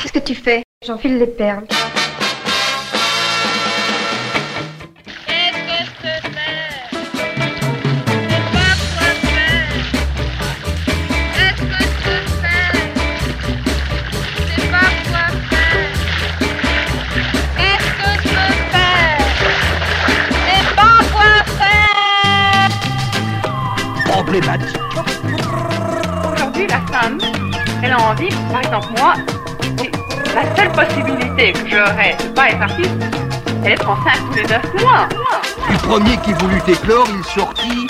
Qu'est-ce que tu fais? J'enfile les perles. Aujourd'hui, la femme, elle a envie, par exemple, moi, la seule possibilité que j'aurais de pas être artiste, c'est d'être enceinte tous les neuf mois. Le premier qui voulut éclore, il sortit,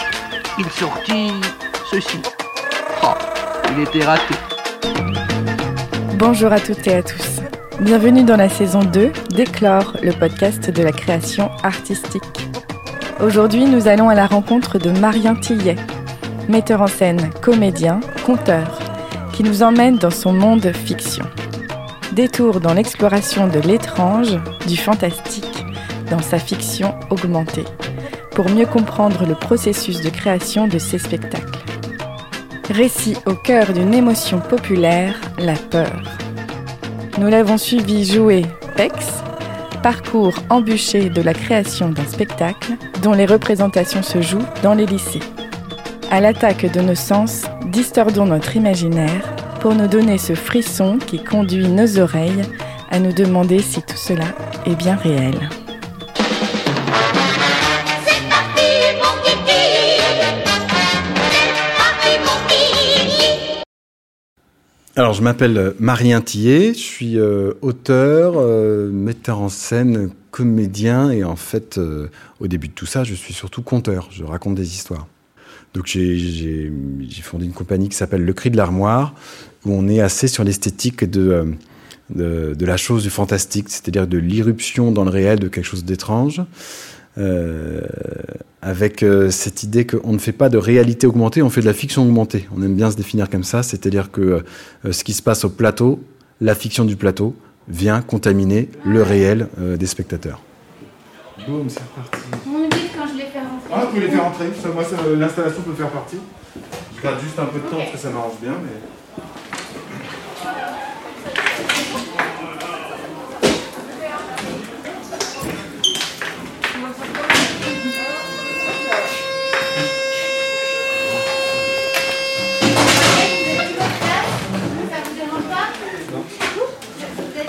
il sortit ceci. Oh, il était raté. Bonjour à toutes et à tous. Bienvenue dans la saison 2 d'Éclore, le podcast de la création artistique. Aujourd'hui, nous allons à la rencontre de Marien Tillet, metteur en scène, comédien, conteur, qui nous emmène dans son monde fiction. Détour dans l'exploration de l'étrange, du fantastique, dans sa fiction augmentée, pour mieux comprendre le processus de création de ses spectacles. Récit au cœur d'une émotion populaire, la peur. Nous l'avons suivi jouer Pex, parcours embûché de la création d'un spectacle dont les représentations se jouent dans les lycées. À l'attaque de nos sens, distordons notre imaginaire pour nous donner ce frisson qui conduit nos oreilles à nous demander si tout cela est bien réel. Alors, je m'appelle Marien Tillet, je suis euh, auteur, euh, metteur en scène, comédien, et en fait, euh, au début de tout ça, je suis surtout conteur, je raconte des histoires. Donc j'ai fondé une compagnie qui s'appelle Le Cri de l'Armoire, où on est assez sur l'esthétique de, de, de, la chose du fantastique, c'est-à-dire de l'irruption dans le réel de quelque chose d'étrange, euh, avec euh, cette idée qu'on ne fait pas de réalité augmentée, on fait de la fiction augmentée. On aime bien se définir comme ça, c'est-à-dire que euh, ce qui se passe au plateau, la fiction du plateau, vient contaminer le réel euh, des spectateurs. Boum, c'est reparti. Vous me dites quand je les fais rentrer. Ah, pouvez les faire entrer, ça, moi, ça, l'installation peut faire partie. Je garde juste un peu de temps parce que ça m'arrange bien, mais.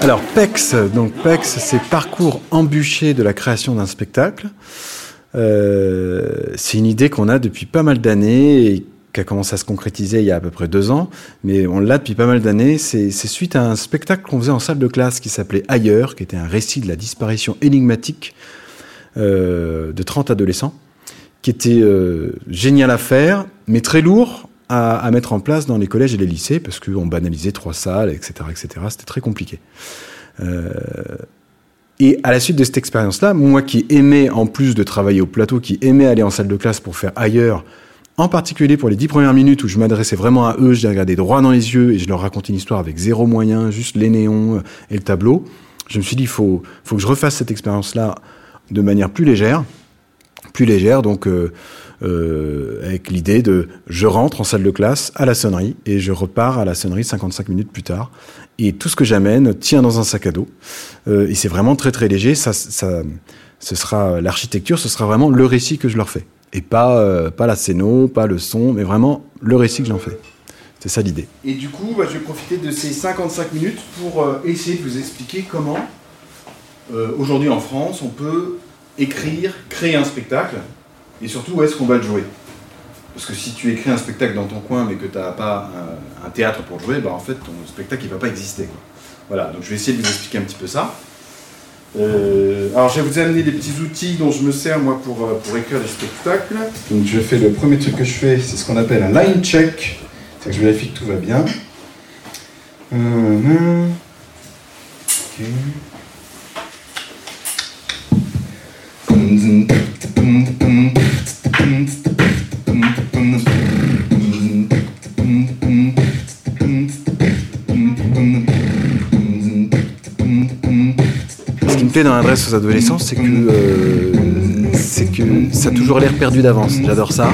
Alors, PEX, donc PEX, c'est parcours embûché de la création d'un spectacle. Euh, c'est une idée qu'on a depuis pas mal d'années et qui a commencé à se concrétiser il y a à peu près deux ans, mais on l'a depuis pas mal d'années. C'est suite à un spectacle qu'on faisait en salle de classe qui s'appelait Ailleurs, qui était un récit de la disparition énigmatique euh, de 30 adolescents, qui était euh, génial à faire, mais très lourd à, mettre en place dans les collèges et les lycées, parce qu'on banalisait trois salles, etc. etc. C'était très compliqué. Euh, et à la suite de cette expérience-là, moi qui aimais, en plus de travailler au plateau, qui aimais aller en salle de classe pour faire ailleurs, en particulier pour les dix premières minutes où je m'adressais vraiment à eux, je les regardais droit dans les yeux et je leur racontais une histoire avec zéro moyen, juste les néons et le tableau, je me suis dit, il faut, faut que je refasse cette expérience-là de manière plus légère, plus légère, donc euh, euh, avec l'idée de je rentre en salle de classe à la sonnerie et je repars à la sonnerie 55 minutes plus tard. Et tout ce que j'amène tient dans un sac à dos. Euh, et c'est vraiment très très léger. Ça, ça, ce sera l'architecture, ce sera vraiment le récit que je leur fais. Et pas, pas la scéno, pas le son, mais vraiment le récit que j'en fais. C'est ça l'idée. Et du coup, bah, je vais profiter de ces 55 minutes pour essayer de vous expliquer comment, aujourd'hui en France, on peut écrire, créer un spectacle, et surtout où est-ce qu'on va le jouer? Parce que si tu écris un spectacle dans ton coin, mais que tu n'as pas un, un théâtre pour jouer, bah, en fait, ton spectacle il va pas exister. Voilà, donc je vais essayer de vous expliquer un petit peu ça. Euh, alors, je vais vous amener des petits outils dont je me sers moi pour, euh, pour écrire des spectacles. Donc, je fais le premier truc que je fais, c'est ce qu'on appelle un line check. C'est que je vérifie que tout va bien. Euh. Ce me dans l'adresse aux adolescents, c'est que, euh, que ça a toujours l'air perdu d'avance. J'adore ça.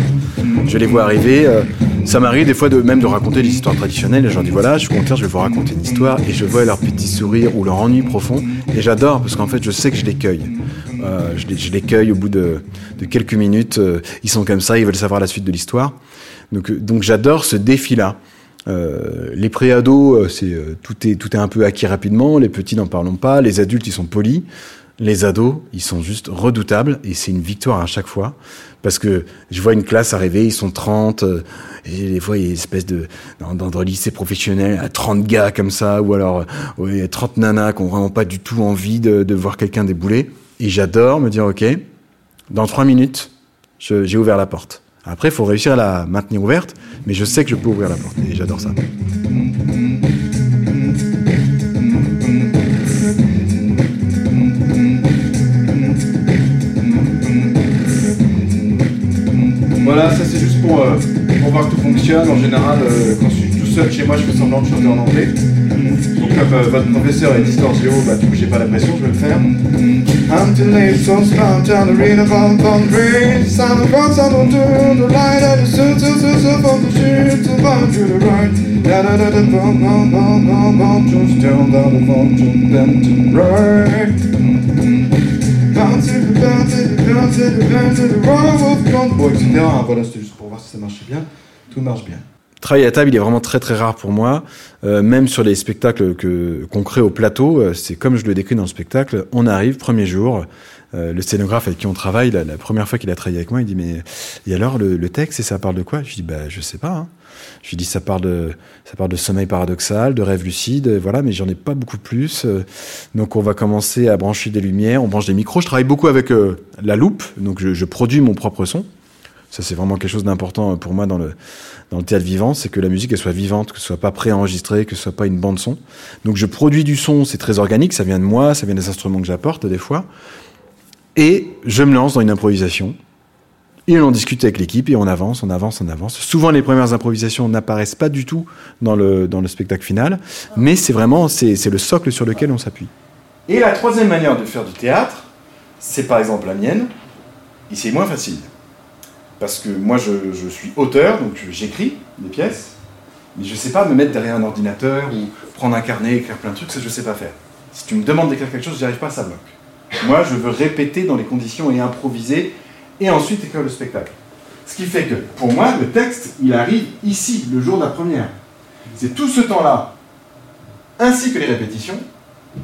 Je les vois arriver. euh, Ça m'arrive des fois de même de raconter des histoires traditionnelles. Et je leur dis voilà, je suis content, je vais vous raconter une histoire. Et je vois leur petit sourire ou leur ennui profond. Et j'adore parce qu'en fait, je sais que je les cueille. Euh, je, les, cueille au bout de, de quelques minutes. Ils sont comme ça, ils veulent savoir la suite de l'histoire. Donc, donc j'adore ce défi-là. Euh, les préados, euh, c'est euh, tout est tout est un peu acquis rapidement. Les petits n'en parlons pas. Les adultes, ils sont polis. Les ados, ils sont juste redoutables et c'est une victoire à chaque fois parce que je vois une classe arriver, ils sont 30 euh, et des fois il y a une espèce de dans, dans, dans le lycée professionnel à 30 gars comme ça ou alors ouais, 30 nanas qui ont vraiment pas du tout envie de, de voir quelqu'un débouler et j'adore me dire OK, dans trois minutes, j'ai ouvert la porte. Après, il faut réussir à la maintenir ouverte, mais je sais que je peux ouvrir la porte et j'adore ça. Voilà, ça c'est juste pour, euh, pour voir que tout fonctionne. En général, euh, quand je suis tout seul chez moi, je fais semblant de chanter en anglais. Comme euh, votre professeur est géo, bah du coup j'ai pas la pression, je vais le faire. Until late, so smart, down the read of all the breeze. Sound of rocks, I don't do the light of the suit, so so so from the street to bound to the right. Da da da da bum bum bum bum bum, just down down the phone to them to the right. Bounce to the bounce to the bounce to the bounce to the roll of front, bon, etc. Voilà, c'était juste pour voir si ça marchait bien. Tout marche bien. Travailler à table, il est vraiment très très rare pour moi. Euh, même sur les spectacles que qu'on crée au plateau, euh, c'est comme je le décris dans le spectacle. On arrive premier jour. euh, le scénographe avec qui on travaille, la, première fois qu'il a travaillé avec moi, il dit mais et alors le, texte et ça parle de quoi? Je dis bah je sais pas. Hein. Je lui dis ça parle de ça parle de sommeil paradoxal, de rêve lucide, voilà, mais j'en ai pas beaucoup plus. donc on va commencer à brancher des lumières, on branche des micros. Je travaille beaucoup avec la loupe, donc je produis mon propre son. Ça c'est vraiment quelque chose d'important pour moi dans le dans le théâtre vivant, c'est que la musique elle soit vivante, que ce soit pas préenregistré, que ce soit pas une bande son. Donc je produis du son, c'est très organique, ça vient de moi, ça vient des instruments que j'apporte des fois, et je me lance dans une improvisation. Et on en discute avec l'équipe et on avance, on avance, on avance. Souvent les premières improvisations n'apparaissent pas du tout dans le dans le spectacle final, mais c'est vraiment c'est le socle sur lequel on s'appuie. Et la troisième manière de faire du théâtre, c'est par exemple la mienne, et c'est moins facile. Parce que moi, je, suis auteur, donc j'écris des pièces, mais je ne sais pas me mettre derrière un ordinateur ou prendre un carnet, écrire plein de trucs, ça je ne sais pas faire. Si tu me demandes d'écrire quelque chose, j'y arrive pas, ça bloque. Moi, je veux répéter dans les conditions et improviser, et ensuite écrire le spectacle. Ce qui fait que, pour moi, le texte, il arrive ici, le jour de la première. C'est tout ce temps-là, ainsi que les répétitions,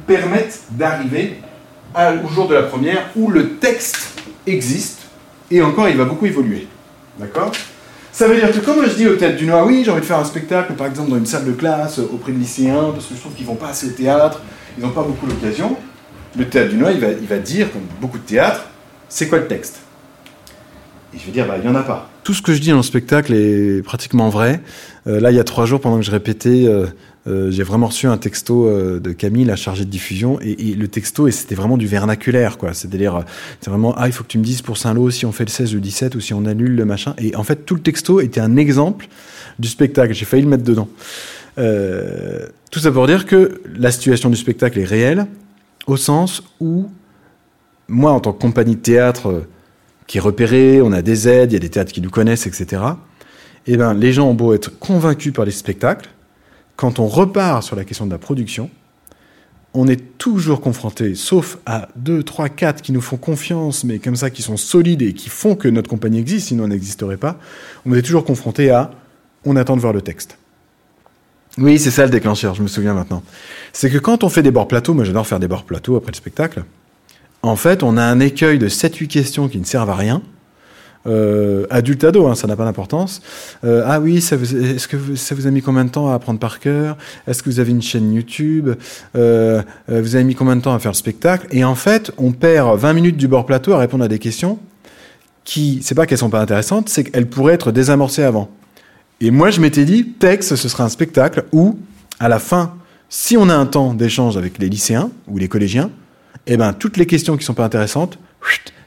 permettent d'arriver au jour de la première où le texte existe et encore il va beaucoup évoluer. D'accord? Ça veut dire que quand moi je dis au Théâtre du Noir, oui, j'ai envie de faire un spectacle, par exemple dans une salle de classe euh, auprès de lycéens, parce que je trouve qu'ils vont pas assez au théâtre, ils n'ont pas beaucoup l'occasion, le Théâtre du Noir, il va, il va dire, comme beaucoup de théâtres, c'est quoi le texte? Et je vais dire, bah, il n'y en a pas. Tout ce que je dis dans le spectacle est pratiquement vrai. Euh, là, il y a trois jours, pendant que je répétais, euh, euh, j'ai vraiment reçu un texto euh, de Camille, la chargée de diffusion, et, le texto, et c'était vraiment du vernaculaire, quoi. C'est-à-dire, euh, c'est vraiment, ah, il faut que tu me dises pour Saint-Lô si on fait le 16 ou le 17 ou si on annule le machin. Et en fait, tout le texto était un exemple du spectacle. J'ai failli le mettre dedans. Tout ça pour dire que la situation du spectacle est réelle, au sens où, moi, en tant que compagnie de théâtre qui est repérée, on a des aides, il y a des théâtres qui nous connaissent, etc. Eh ben, les gens ont beau être convaincus par les spectacles, quand on repart sur la question de la production, on est toujours confronté, sauf à deux, trois, quatre qui nous font confiance, mais comme ça, qui sont solides et qui font que notre compagnie existe, sinon elle n'existerait pas, on est toujours confronté à on attend de voir le texte. Oui, c'est ça le déclencheur, je me souviens maintenant. C'est que quand on fait des bords plateaux, moi j'adore faire des bords plateaux après le spectacle, en fait, on a un écueil de 7-8 questions qui ne servent à rien. Euh, adulte ado, hein, ça n'a pas d'importance. Euh, ah oui, ça vous, est-ce que ça vous a mis combien de temps à apprendre par cœur? Est-ce que vous avez une chaîne YouTube? Euh, euh, Vous avez mis combien de temps à faire le spectacle? Et en fait, on perd 20 minutes du bord plateau à répondre à des questions qui, c'est pas qu'elles sont pas intéressantes, c'est qu'elles pourraient être désamorcées avant. Et moi, je m'étais dit, texte, ce sera un spectacle où, à la fin, si on a un temps d'échange avec les lycéens ou les collégiens, eh ben, toutes les questions qui sont pas intéressantes,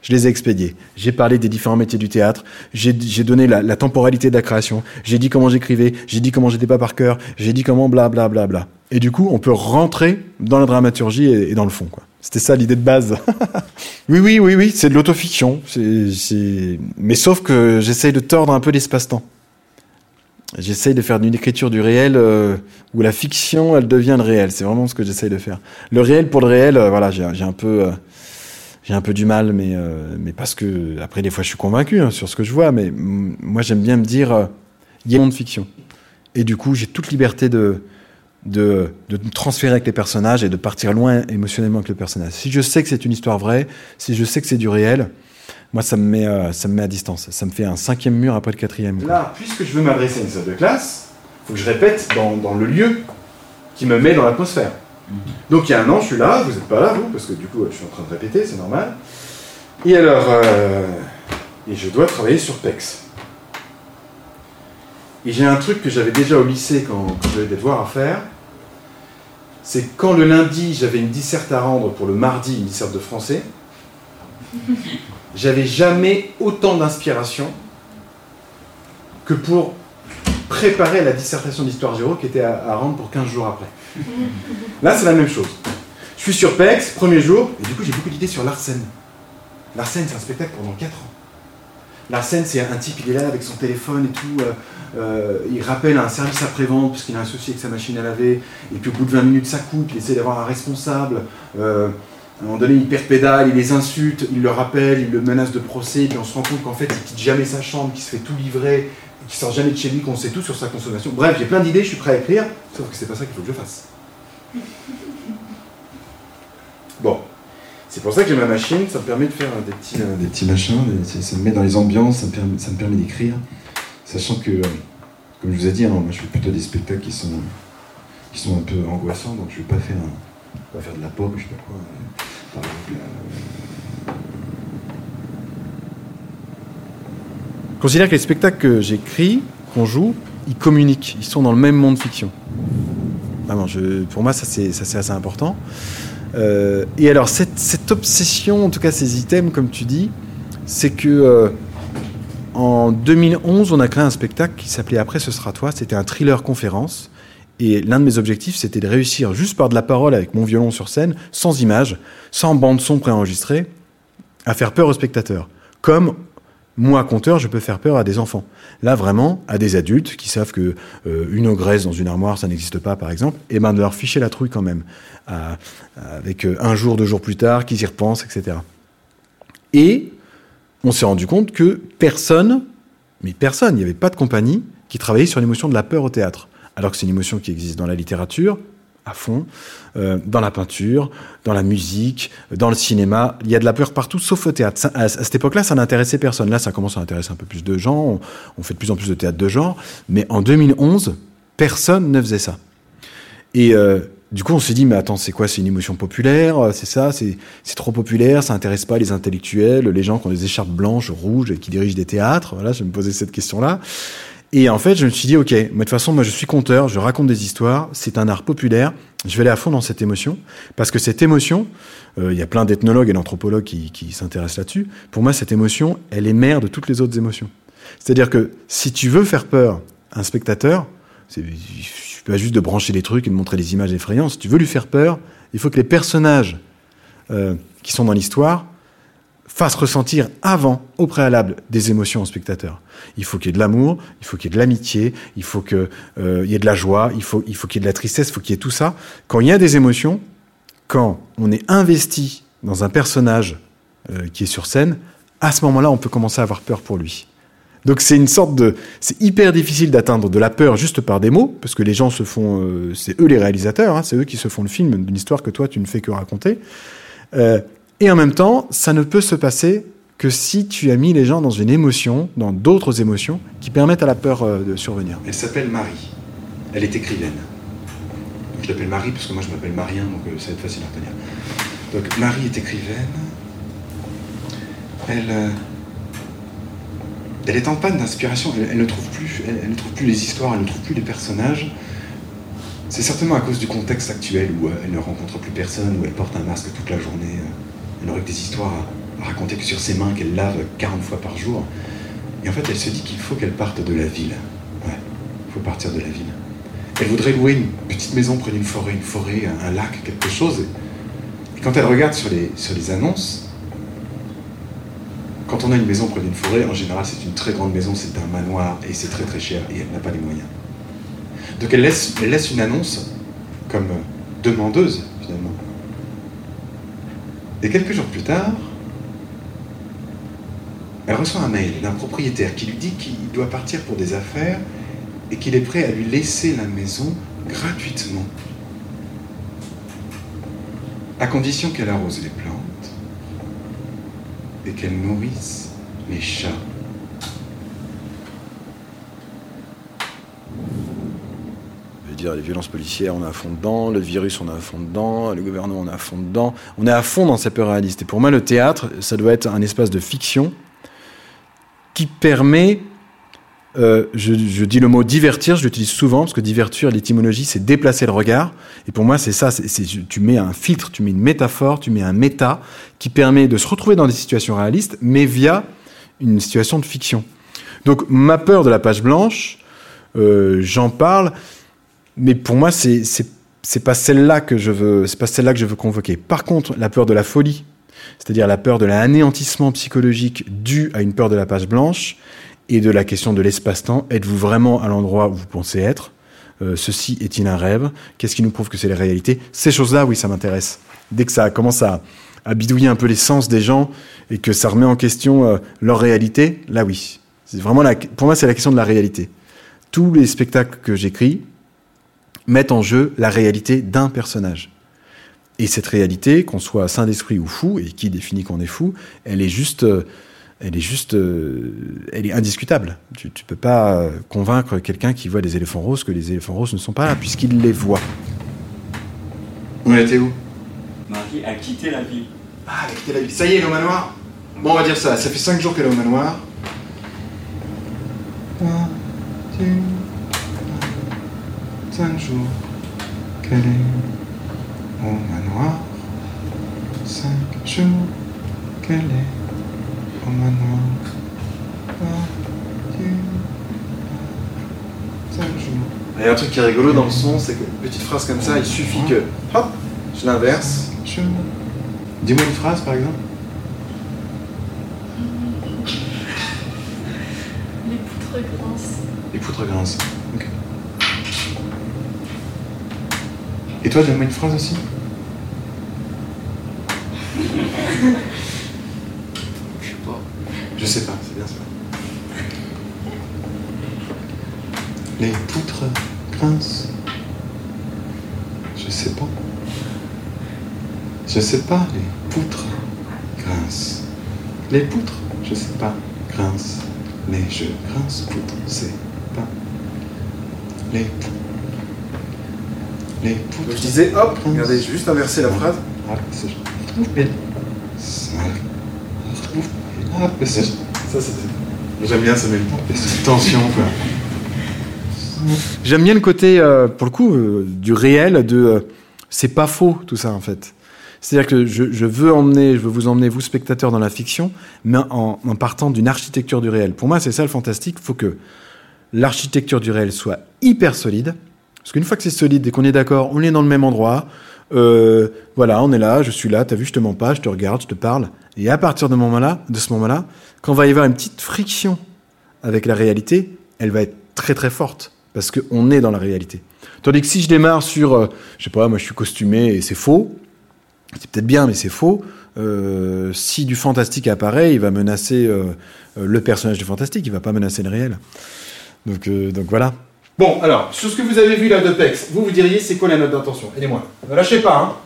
je les ai expédiées. J'ai parlé des différents métiers du théâtre, j'ai donné la, temporalité de la création, j'ai dit comment j'écrivais, j'ai dit comment j'étais pas par cœur, j'ai dit comment bla bla bla bla. Et du coup, on peut rentrer dans la dramaturgie et, dans le fond. C'était ça l'idée de base. oui, oui, oui, oui, c'est de l'autofiction. Mais sauf que j'essaye de tordre un peu l'espace-temps. J'essaye de faire une écriture du réel euh, où la fiction, elle devient le réel. C'est vraiment ce que j'essaye de faire. Le réel pour le réel, euh, voilà, j'ai un peu, euh, j'ai un peu du mal, mais euh, mais parce que après des fois je suis convaincu hein, sur ce que je vois, mais moi j'aime bien me dire, euh, il y a un monde de fiction. Et du coup, j'ai toute liberté de de, de me transférer avec les personnages et de partir loin émotionnellement avec le personnage. Si je sais que c'est une histoire vraie, si je sais que c'est du réel, moi ça me met euh, ça me met à distance. Ça me fait un cinquième mur après le quatrième. quoi. Là, puisque je veux m'adresser à une salle de classe, il faut que je répète dans, dans le lieu qui me met dans l'atmosphère. Donc il y a un an, je suis là, vous n'êtes pas là, vous, parce que du coup, je suis en train de répéter, c'est normal. Et alors, euh, je dois travailler sur PEX. Et j'ai un truc que j'avais déjà au lycée quand, j'avais des devoirs à faire. C'est quand le lundi, j'avais une disserte à rendre pour le mardi, une disserte de français, j'avais jamais autant d'inspiration que pour préparer la dissertation d'histoire géo qui était à, à rendre pour 15 jours après. Là, c'est la même chose. Je suis sur PEX, premier jour, et du coup, j'ai beaucoup d'idées sur Larsen. Larsen, c'est un spectacle pendant 4 ans. Larsen, c'est un type, il est là avec son téléphone et tout. euh, euh, il rappelle un service après-vente parce qu'il a un souci avec sa machine à laver. Et puis au bout de 20 minutes, ça coupe. Il essaie d'avoir un responsable. Euh, à un moment donné, il il les insulte, il le rappelle, il le menace de procès. Et puis on se rend compte qu'en fait, il quitte jamais sa chambre, qu'il se fait tout livrer, qu'il sort jamais de chez lui, qu'on sait tout sur sa consommation. Bref, j'ai plein d'idées, je suis prêt à écrire. Sauf que c'est pas ça qu'il faut que je fasse. Bon. C'est pour ça que j'ai ma machine, ça me permet de faire des petits, euh, des petits machins, ça, me met dans les ambiances, ça me permet, d'écrire. Sachant que, euh, comme je vous ai dit, hein, moi je fais plutôt des spectacles qui sont, qui sont un peu angoissants, donc je vais pas faire, pas faire de la pop, je sais pas quoi. euh, Je considère que les spectacles que j'écris, qu'on joue, ils communiquent, ils sont dans le même monde fiction. Pour moi, ça c'est assez important. Euh, et alors, cette, obsession, en tout cas ces items, comme tu dis, c'est que euh, en 2011, on a créé un spectacle qui s'appelait Après ce sera toi. C'était un thriller conférence. Et l'un de mes objectifs, c'était de réussir juste par de la parole avec mon violon sur scène, sans image, sans bande son préenregistrée, à faire peur aux spectateurs. Comme moi, conteur, je peux faire peur à des enfants. Là, vraiment, à des adultes qui savent que euh, une ogresse dans une armoire, ça n'existe pas, par exemple, et ben de leur ficher la trouille quand même, avec euh, un jour, deux jours plus tard, qu'ils y repensent, etc. Et on s'est rendu compte que personne, mais personne, il n'y avait pas de compagnie qui travaillait sur l'émotion de la peur au théâtre, alors que c'est une émotion qui existe dans la littérature, à fond, euh, dans la peinture, dans la musique, dans le cinéma. Il y a de la peur partout, sauf au théâtre. À, cette époque-là, ça n'intéressait personne. Là, ça commence à intéresser un peu plus de gens. On, fait de plus en plus de théâtre de genre. Mais en 2011, personne ne faisait ça. Et euh, du coup, on s'est dit, mais attends, c'est quoi? C'est une émotion populaire? Euh, C'est ça? C'est trop populaire? Ça intéresse pas les intellectuels, les gens qui ont des écharpes blanches, rouges et qui dirigent des théâtres? Voilà, je me posais cette question-là. Et en fait, je me suis dit, ok, moi, de toute façon, moi, je suis conteur, je raconte des histoires, c'est un art populaire, je vais aller à fond dans cette émotion, parce que cette émotion, euh, il y a plein d'ethnologues et d'anthropologues qui, s'intéressent là-dessus, pour moi, cette émotion, elle est mère de toutes les autres émotions. C'est-à-dire que si tu veux faire peur à un spectateur, c'est pas juste de brancher des trucs et de montrer des images effrayantes, si tu veux lui faire peur, il faut que les personnages euh, qui sont dans l'histoire fasse ressentir avant, au préalable, des émotions au spectateur. Il faut qu'il y ait de l'amour, il faut qu'il y ait de l'amitié, il faut qu'il y ait de la joie, il faut, faut qu'il y ait de la tristesse, il faut qu'il y ait tout ça. Quand il y a des émotions, quand on est investi dans un personnage euh, qui est sur scène, à ce moment-là, on peut commencer à avoir peur pour lui. Donc c'est une sorte de, c'est hyper difficile d'atteindre de la peur juste par des mots, parce que les gens se font, euh, c'est eux les réalisateurs, hein, c'est eux qui se font le film d'une histoire que toi tu ne fais que raconter. Euh, et en même temps, ça ne peut se passer que si tu as mis les gens dans une émotion, dans d'autres émotions, qui permettent à la peur euh, de survenir. Elle s'appelle Marie. Elle est écrivaine. Je l'appelle Marie parce que moi je m'appelle Marien, donc euh, ça va être facile à retenir. Donc Marie est écrivaine. Elle, euh, elle est en panne d'inspiration. Elle, ne trouve plus, elle, ne trouve plus les histoires, elle ne trouve plus les personnages. C'est certainement à cause du contexte actuel où elle ne rencontre plus personne, où elle porte un masque toute la journée. Euh, elle n'aurait que des histoires à, raconter que sur ses mains qu'elle lave 40 fois par jour. Et en fait, elle se dit qu'il faut qu'elle parte de la ville. Ouais, il faut partir de la ville. Elle voudrait louer une petite maison près d'une forêt, une forêt, un, lac, quelque chose. Et quand elle regarde sur les, sur les annonces, quand on a une maison près d'une forêt, en général, c'est une très grande maison, c'est un manoir et c'est très très cher et elle n'a pas les moyens. Donc elle laisse, elle laisse une annonce comme demandeuse finalement. Et quelques jours plus tard, elle reçoit un mail d'un propriétaire qui lui dit qu'il doit partir pour des affaires et qu'il est prêt à lui laisser la maison gratuitement. À condition qu'elle arrose les plantes et qu'elle nourrisse les chats. Je veux dire, les violences policières, on est à fond dedans, le virus, on est à fond dedans, le gouvernement, on est à fond dedans. On est à fond dans ces peurs réalistes. Et pour moi, le théâtre, ça doit être un espace de fiction qui permet, euh, je, dis le mot divertir, je l'utilise souvent, parce que divertir, l'étymologie, c'est déplacer le regard. Et pour moi, c'est ça, tu mets un filtre, tu mets une métaphore, tu mets un méta, qui permet de se retrouver dans des situations réalistes, mais via une situation de fiction. Donc ma peur de la page blanche, euh, j'en parle, mais pour moi, c'est c'est pas celle-là que je veux, convoquer. Par contre, la peur de la folie, c'est-à-dire la peur de l'anéantissement psychologique dû à une peur de la page blanche et de la question de l'espace-temps. Êtes-vous vraiment à l'endroit où vous pensez être? Euh, Ceci est-il un rêve? Qu'est-ce qui nous prouve que c'est la réalité? Ces choses-là, oui, ça m'intéresse. Dès que ça commence à, bidouiller un peu les sens des gens et que ça remet en question euh, leur réalité, là oui. C'est vraiment pour moi, c'est la question de la réalité. Tous les spectacles que j'écris mettent en jeu la réalité d'un personnage. Et cette réalité, qu'on soit saint d'esprit ou fou, et qui définit qu'on est fou, elle est juste, euh, elle est juste, euh, elle est indiscutable. Tu, tu peux pas euh, convaincre quelqu'un qui voit des éléphants roses que les éléphants roses ne sont pas là, puisqu'il les voit. On était où? Marie a quitté la ville. Ah, elle a quitté la ville. Ça y est, elle est au manoir Bon, on va dire ça. Ça fait 5 jours qu'elle est au manoir. Un, deux, cinq jours qu'elle est au manoir? Cinq jours qu'elle est au manoir? Il y a un truc qui est rigolo dans le son, c'est que petite phrase comme ça, il suffit que, hop, je l'inverse. Dis-moi une phrase par exemple. Les poutres grincent. Les poutres grincent. Et toi, donne-moi une phrase aussi. Je sais pas. Je sais pas, c'est bien ça. Les poutres grincent. Je sais pas. Je sais pas, les poutres grincent. Les poutres, je sais pas, grincent. Mais je grince, poutres, c'est pas. Les poutres. Je disais, hop, regardez, j'ai juste inversé la phrase. Mais Ça, c'est J'aime bien, ça met une tension, quoi. J'aime bien le côté, euh, pour le coup, euh, du réel, de euh, c'est pas faux tout ça en fait. C'est-à-dire que je, je veux emmener, je veux vous emmener vous spectateurs dans la fiction, mais en, en partant d'une architecture du réel. Pour moi, c'est ça le fantastique. Il faut que l'architecture du réel soit hyper solide, parce qu'une fois que c'est solide et qu'on est d'accord, on est dans le même endroit. euh, voilà, on est là, je suis là, t'as vu, je te mens pas, je te regarde, je te parle. Et à partir de, de ce moment-là, quand va y avoir une petite friction avec la réalité, elle va être très très forte parce qu'on est dans la réalité. Tandis que si je démarre sur, euh, je sais pas, moi je suis costumé et c'est faux, c'est peut-être bien mais c'est faux. euh, si du fantastique apparaît, il va menacer le personnage du fantastique, il va pas menacer le réel. Donc, donc voilà. Bon, alors, sur ce que vous avez vu là de PEX, vous vous diriez c'est quoi la note d'intention? Aidez-moi. Ne lâchez pas, hein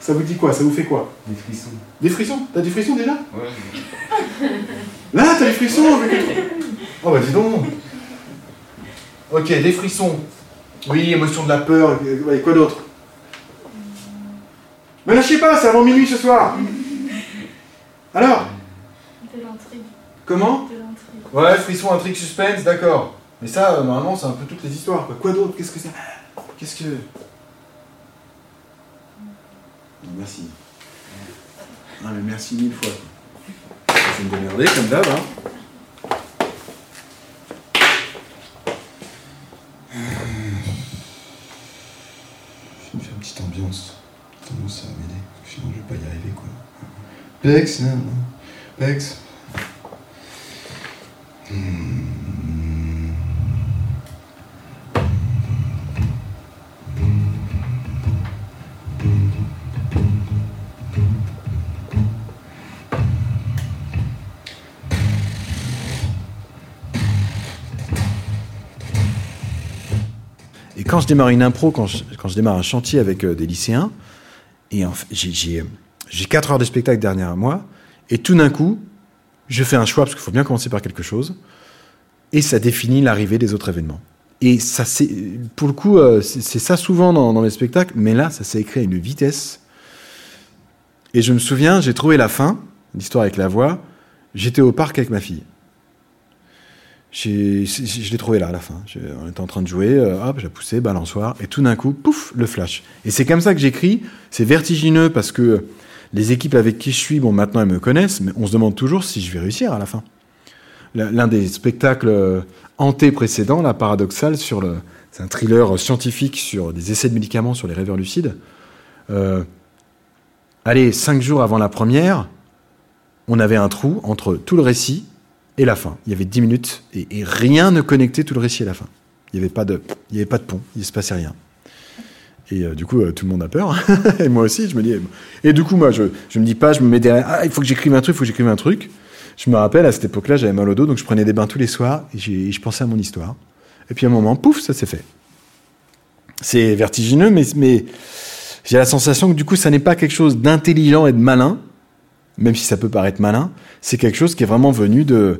Ça vous dit quoi? Ça vous fait quoi? Des frissons. Des frissons? T'as des frissons déjà? Ouais. Là, t'as des frissons Oh bah dis donc Ok, des frissons. Oui, émotion de la peur, ouais, quoi d'autre? Mais lâchez pas, c'est avant minuit ce soir Alors? De l'intrigue. Comment? Ouais, frisson, intrigue, suspense, d'accord. Mais ça, euh, normalement, c'est un peu toutes les histoires. Quoi, quoi d'autre? Qu'est-ce que c'est? Qu'est-ce que. Merci. Ah, mais merci mille fois. Je vais me démerder comme d'hab, hein. Je vais me faire une petite ambiance. Sinon, ça va m'aider? Sinon, je vais pas y arriver, quoi. Pex, non, non. Pex. Je démarre une impro, quand je, démarre un chantier avec euh, des lycéens, et j'ai- j'ai j'ai 4 heures de spectacle derrière moi, et tout d'un coup, je fais un choix, parce qu'il faut bien commencer par quelque chose, et ça définit l'arrivée des autres événements. Et ça, c'est, pour le coup, euh, c'est c'est ça souvent dans, dans mes spectacles, mais là, ça s'est écrit à une vitesse. Et je me souviens, j'ai trouvé la fin, l'histoire avec la voix, j'étais au parc avec ma fille. Je l'ai trouvé là à la fin. On était en train de jouer, euh, hop, j'ai poussé, balançoire, et tout d'un coup, pouf, le flash. Et c'est comme ça que j'écris. C'est vertigineux parce que les équipes avec qui je suis, bon, maintenant elles me connaissent, mais on se demande toujours si je vais réussir à la fin. L'un des spectacles euh, hantés précédents, la paradoxale, sur le, c'est un thriller scientifique sur des essais de médicaments sur les rêveurs lucides. Euh, allez, cinq jours avant la première, on avait un trou entre tout le récit et la fin. Il y avait 10 minutes et, rien ne connectait tout le récit à la fin. Il n'y avait, pas de- avait pas de pont, il ne se passait rien. Et euh, du coup, euh, tout le monde a peur. et moi aussi, je me dis. Et du coup, moi, je ne me dis pas, je me mets derrière. Ah, il faut que j'écrive un truc, il faut que j'écrive un truc. Je me rappelle, à cette époque-là, j'avais mal au dos, donc je prenais des bains tous les soirs et je pensais à mon histoire. Et puis à un moment, pouf, ça s'est fait. C'est vertigineux, mais, mais j'ai la sensation que du coup, ça n'est pas quelque chose d'intelligent et de malin, même si ça peut paraître malin, c'est quelque chose qui est vraiment venu de,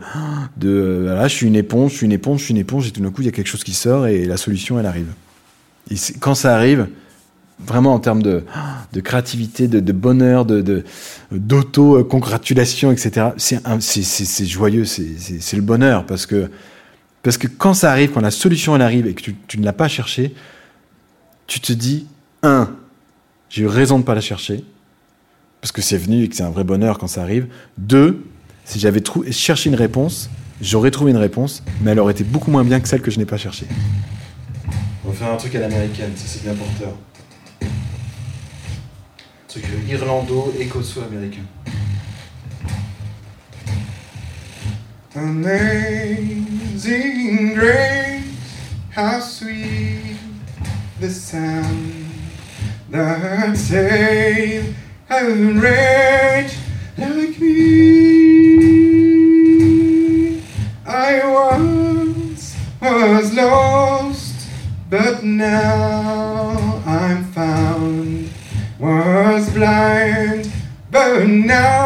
voilà, je suis une éponge, je suis une éponge, je suis une éponge, et tout d'un coup, il y a quelque chose qui sort et la solution, elle arrive. Et quand ça arrive, vraiment en termes de, créativité, de, bonheur, d'auto-congratulation, etc., c'est, joyeux, c'est le bonheur, parce que, parce que quand ça arrive, quand la solution, elle arrive et que tu, tu ne l'as pas cherchée, tu te dis, un, j'ai eu raison de ne pas la chercher, parce que c'est venu et que c'est un vrai bonheur quand ça arrive. Deux, si j'avais cherché une réponse, j'aurais trouvé une réponse, mais elle aurait été beaucoup moins bien que celle que je n'ai pas cherchée. On va faire un truc à l'américaine, ça c'est bien porteur. Un truc euh, irlando-écosso-américain. Amazing grace, how sweet the sound that saved a wretch like me. I once was lost, but now I'm found. Was blind, but now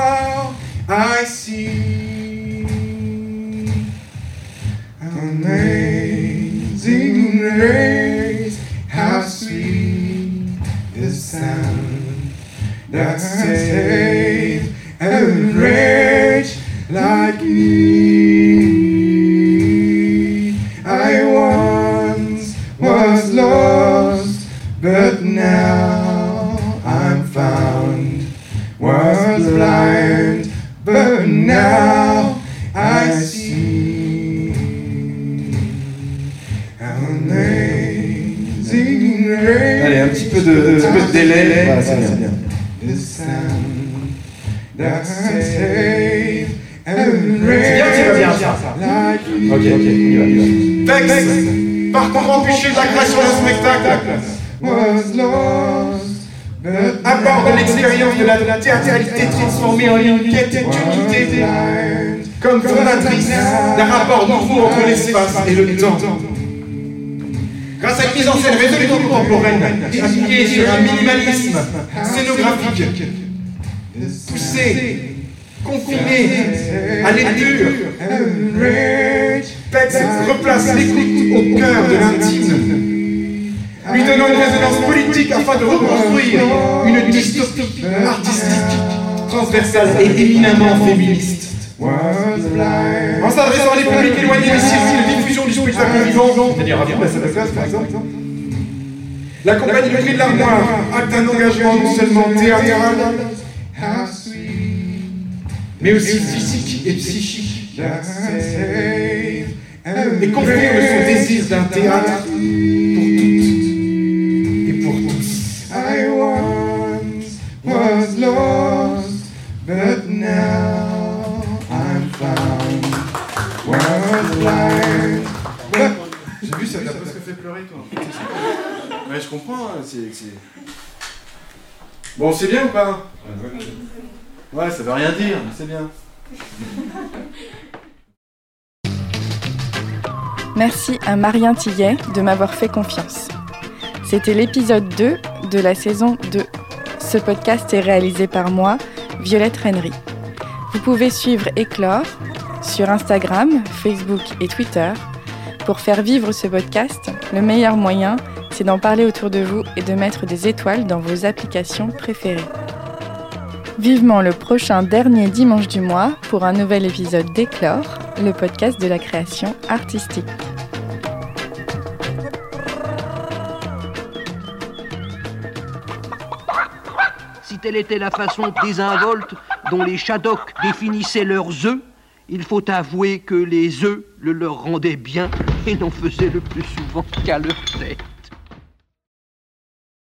that saved a wretch like me. Ok, ok, on y va. Texte Parcours embûché de la création d'un spectacle. Was lost, but aborde l'expérience de la théâtralité transformée en une quête d'unité comme fondatrice d'un rapport nouveau entre l'espace et le temps. Grâce à une mise en scène résolument contemporaine, appuyée sur un minimalisme scénographique, poussé, confiné à lecture, Pex replace l'écoute au cœur de l'intime, lui donnant une résonance politique afin de reconstruire une dystopie artistique, transversale et éminemment féministe. En s'adressant à des publics éloignés des circuits de diffusion du spectacle vivant, c'est-à-dire à la classe par exemple, la compagnie Le Cri de l'Armoire acte un engagement non seulement théâtral, mais aussi physique et psychique, et construire de son désir d'un théâtre pour toutes et pour tous. I once was lost, but now I'm found. Was. J'ai vu ça, t'as presque fait pleurer toi. Ouais, je comprends, hein, c'est. Bon, c'est bien ou pas? Ouais ça veut rien dire, mais c'est bien. Merci à Marien Tillet de m'avoir fait confiance. C'était l'épisode 2 de la saison 2. Ce podcast est réalisé par moi, Violette Rennery. Vous pouvez suivre Éclore sur Instagram, Facebook et Twitter. Pour faire vivre ce podcast, le meilleur moyen, c'est d'en parler autour de vous et de mettre des étoiles dans vos applications préférées. Vivement le prochain dernier dimanche du mois pour un nouvel épisode d'Éclore, le podcast de la création artistique. Si telle était la façon désinvolte dont les Shadok définissaient leurs œufs, il faut avouer que les œufs le leur rendaient bien et n'en faisaient le plus souvent qu'à leur tête.